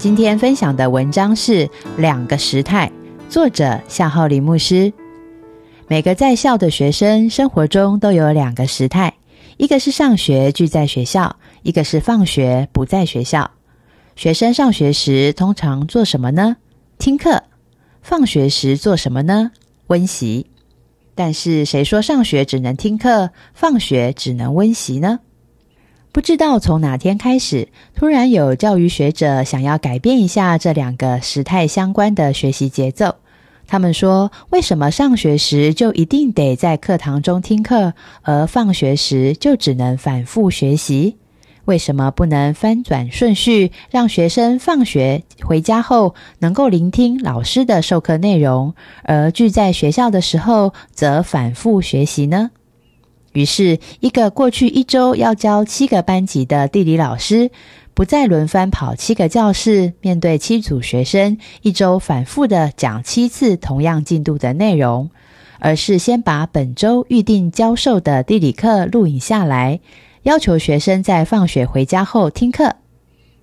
今天分享的文章是两个时态，作者夏浩林牧师。每个在校的学生生活中都有两个时态，一个是上学聚在学校，一个是放学不在学校。学生上学时通常做什么呢？听课。放学时做什么呢？温习。但是谁说上学只能听课，放学只能温习呢？不知道从哪天开始，突然有教育学者想要改变一下这两个时态相关的学习节奏。他们说：为什么上学时就一定得在课堂中听课，而放学时就只能反复学习？为什么不能翻转顺序，让学生放学回家后能够聆听老师的授课内容，而聚在学校的时候则反复学习呢？于是，一个过去一周要教七个班级的地理老师，不再轮番跑七个教室，面对七组学生，一周反复的讲七次同样进度的内容，而是先把本周预定教授的地理课录影下来，要求学生在放学回家后听课。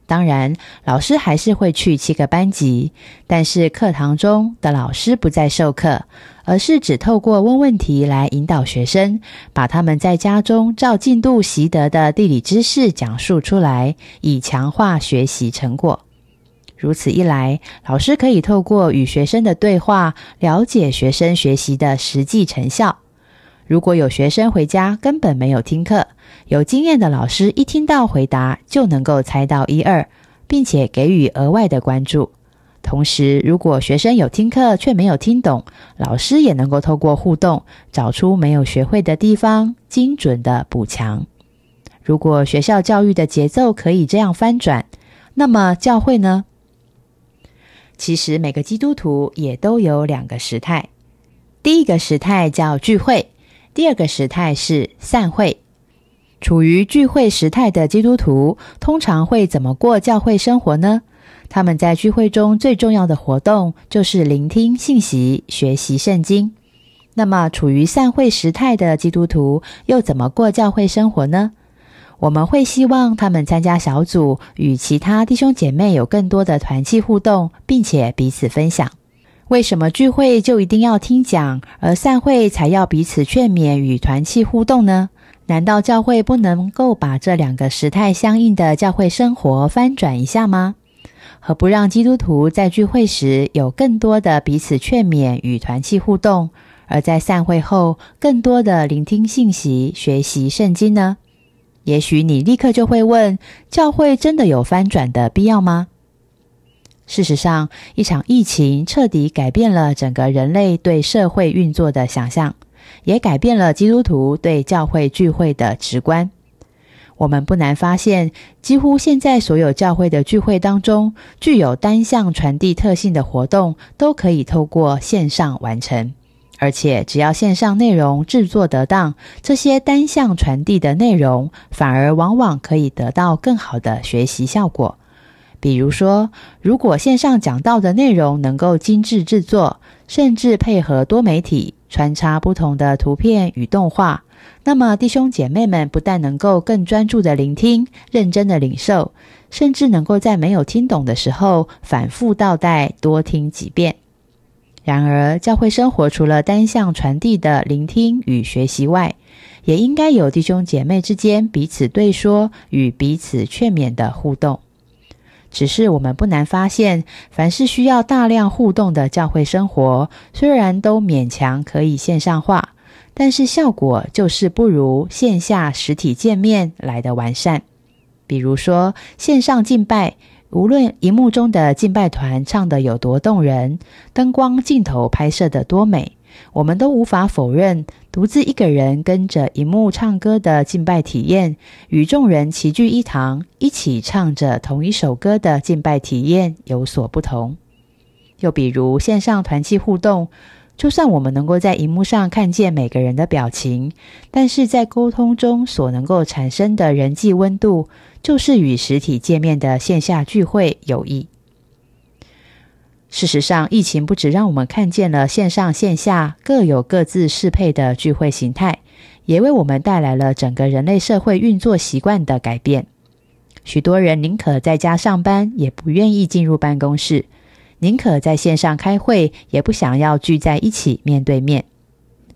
当然，老师还是会去七个班级，但是课堂中的老师不再授课，而是只透过问问题来引导学生，把他们在家中照进度习得的地理知识讲述出来，以强化学习成果。如此一来，老师可以透过与学生的对话，了解学生学习的实际成效。如果有学生回家根本没有听课，有经验的老师一听到回答就能够猜到一二，并且给予额外的关注。同时，如果学生有听课却没有听懂，老师也能够透过互动找出没有学会的地方，精准的补强。如果学校教育的节奏可以这样翻转，那么教会呢？其实每个基督徒也都有两个时态，第一个时态叫聚会。第二个时态是散会。处于聚会时态的基督徒通常会怎么过教会生活呢？他们在聚会中最重要的活动就是聆听信息、学习圣经。那么，处于散会时态的基督徒又怎么过教会生活呢？我们会希望他们参加小组，与其他弟兄姐妹有更多的团契互动，并且彼此分享。为什么聚会就一定要听讲，而散会才要彼此劝勉与团契互动呢？难道教会不能够把这两个时态相应的教会生活翻转一下吗？何不让基督徒在聚会时有更多的彼此劝勉与团契互动，而在散会后更多的聆听信息、学习圣经呢？也许你立刻就会问：教会真的有翻转的必要吗？事实上，一场疫情彻底改变了整个人类对社会运作的想象，也改变了基督徒对教会聚会的直观。我们不难发现，几乎现在所有教会的聚会当中，具有单向传递特性的活动，都可以透过线上完成。而且，只要线上内容制作得当，这些单向传递的内容，反而往往可以得到更好的学习效果。比如说，如果线上讲到的内容能够精致制作，甚至配合多媒体穿插不同的图片与动画，那么弟兄姐妹们不但能够更专注的聆听、认真的领受，甚至能够在没有听懂的时候反复倒带多听几遍。然而，教会生活除了单向传递的聆听与学习外，也应该有弟兄姐妹之间彼此对说与彼此劝勉的互动。只是我们不难发现，凡是需要大量互动的教会生活，虽然都勉强可以线上化，但是效果就是不如线下实体见面来的完善。比如说线上敬拜，无论荧幕中的敬拜团唱的有多动人，灯光镜头拍摄的多美，我们都无法否认。独自一个人跟着荧幕唱歌的敬拜体验，与众人齐聚一堂，一起唱着同一首歌的敬拜体验有所不同。又比如线上团契互动，就算我们能够在荧幕上看见每个人的表情，但是在沟通中所能够产生的人际温度，就是与实体见面的线下聚会有异。事实上，疫情不止让我们看见了线上线下各有各自适配的聚会形态，也为我们带来了整个人类社会运作习惯的改变。许多人宁可在家上班，也不愿意进入办公室；宁可在线上开会，也不想要聚在一起面对面。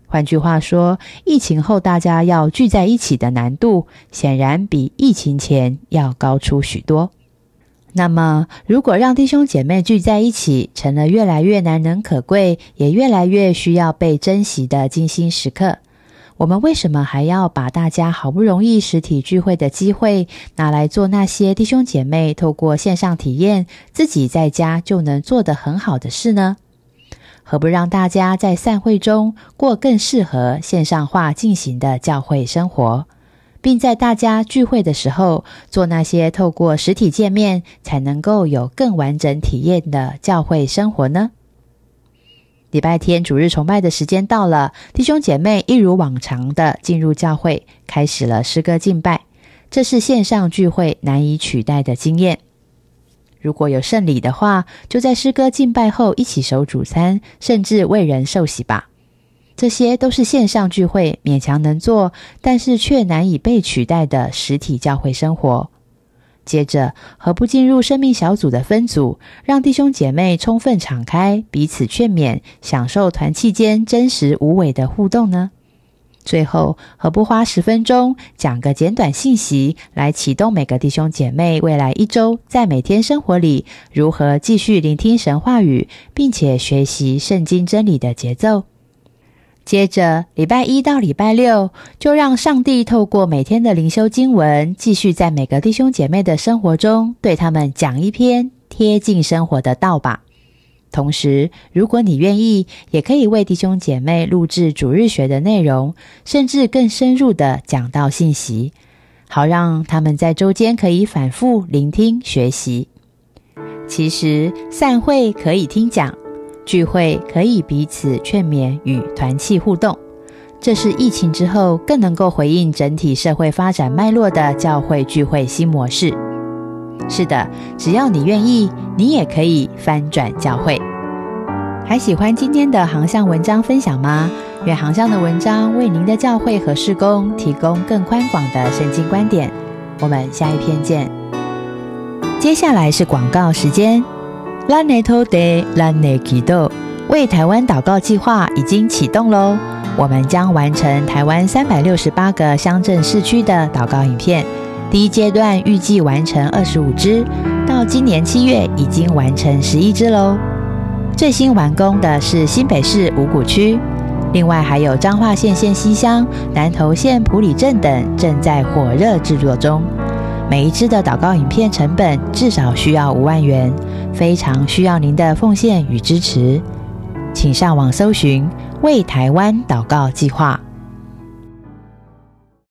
换句话说，疫情后大家要聚在一起的难度，显然比疫情前要高出许多。那么，如果让弟兄姐妹聚在一起成了越来越难能可贵，也越来越需要被珍惜的精心时刻，我们为什么还要把大家好不容易实体聚会的机会拿来做那些弟兄姐妹透过线上体验自己在家就能做得很好的事呢？何不让大家在散会中过更适合线上化进行的教会生活？并在大家聚会的时候，做那些透过实体见面才能够有更完整体验的教会生活呢？礼拜天主日崇拜的时间到了，弟兄姐妹一如往常的进入教会，开始了诗歌敬拜。这是线上聚会难以取代的经验。如果有圣礼的话，就在诗歌敬拜后一起守主餐，甚至为人受洗吧。这些都是线上聚会勉强能做，但是却难以被取代的实体教会生活。接着，何不进入生命小组的分组，让弟兄姐妹充分敞开，彼此劝勉，享受团契间真实无伪的互动呢？最后，何不花十分钟讲个简短信息，来启动每个弟兄姐妹未来一周在每天生活里如何继续聆听神话语，并且学习圣经真理的节奏？接着，礼拜一到礼拜六，就让上帝透过每天的灵修经文，继续在每个弟兄姐妹的生活中，对他们讲一篇贴近生活的道吧。同时，如果你愿意，也可以为弟兄姐妹录制主日学的内容，甚至更深入的讲道信息，好让他们在周间可以反复聆听学习。其实，散会可以听讲。聚会可以彼此劝勉与团契互动，这是疫情之后更能够回应整体社会发展脉络的教会聚会新模式。是的，只要你愿意，你也可以翻转教会。还喜欢今天的航向文章分享吗？愿航向的文章为您的教会和事工提供更宽广的圣经观点。我们下一篇见。接下来是广告时间。拉内托德拉内基多为台湾祷告计划已经启动喽！我们将完成台湾三百六十八个乡镇市区的祷告影片，第一阶段预计完成二十五支，到今年七月已经完成十一支喽。最新完工的是新北市五股区，另外还有彰化县县西乡、南投县埔里镇等正在火热制作中。每一支的祷告影片成本至少需要五万元，非常需要您的奉献与支持，请上网搜寻“为台湾祷告计划”。